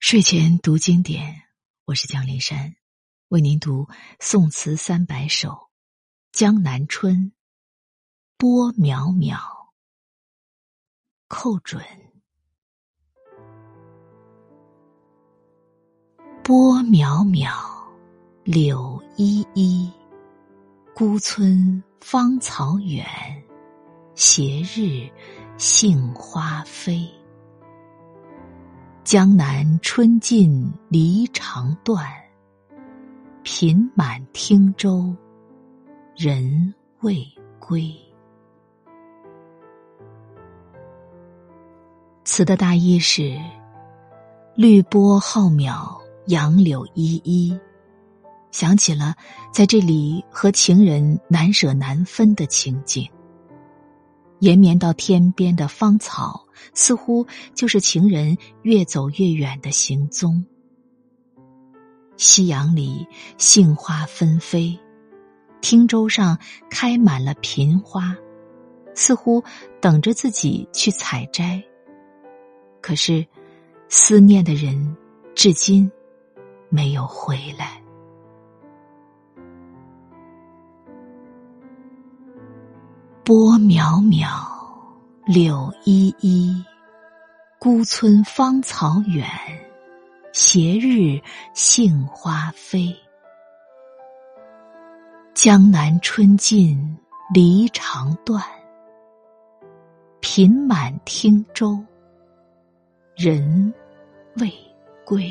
睡前读经典，我是蒋林山，为您读宋词三百首《江南春》。波渺渺，寇准。波渺渺，柳依依，孤村芳草远，斜日杏花飞。江南春尽离肠断，频满汀洲人未归。词的大意是：绿波浩渺，杨柳依依，想起了在这里和情人难舍难分的情景。延绵到天边的芳草，似乎就是情人越走越远的行踪。夕阳里，杏花纷飞，汀洲上开满了频花，似乎等着自己去采摘。可是，思念的人至今没有回来。波渺渺，柳依依，孤村芳草远，斜日杏花飞。江南春尽离肠断，频满汀洲人未归。